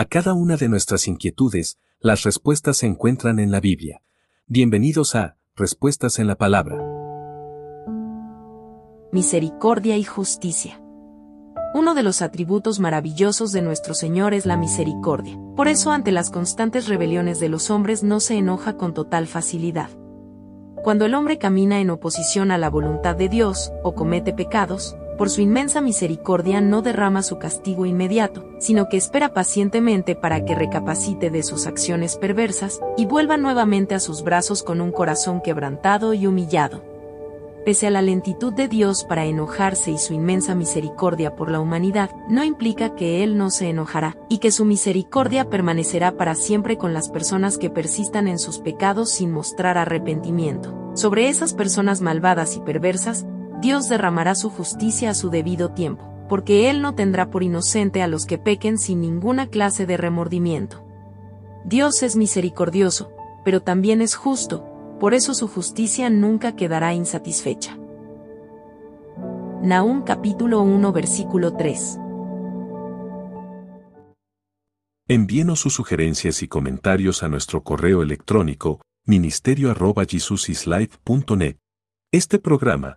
A cada una de nuestras inquietudes, las respuestas se encuentran en la Biblia. Bienvenidos a Respuestas en la Palabra. Misericordia y justicia. Uno de los atributos maravillosos de nuestro Señor es la misericordia. Por eso ante las constantes rebeliones de los hombres no se enoja con total facilidad. Cuando el hombre camina en oposición a la voluntad de Dios, o comete pecados, por su inmensa misericordia no derrama su castigo inmediato, sino que espera pacientemente para que recapacite de sus acciones perversas, y vuelva nuevamente a sus brazos con un corazón quebrantado y humillado. Pese a la lentitud de Dios para enojarse y su inmensa misericordia por la humanidad, no implica que Él no se enojará, y que su misericordia permanecerá para siempre con las personas que persistan en sus pecados sin mostrar arrepentimiento. Sobre esas personas malvadas y perversas, Dios derramará su justicia a su debido tiempo, porque Él no tendrá por inocente a los que pequen sin ninguna clase de remordimiento. Dios es misericordioso, pero también es justo, por eso su justicia nunca quedará insatisfecha. Nahum capítulo 1 versículo 3 Envíenos sus sugerencias y comentarios a nuestro correo electrónico ministerio.jesusislife.net. Este programa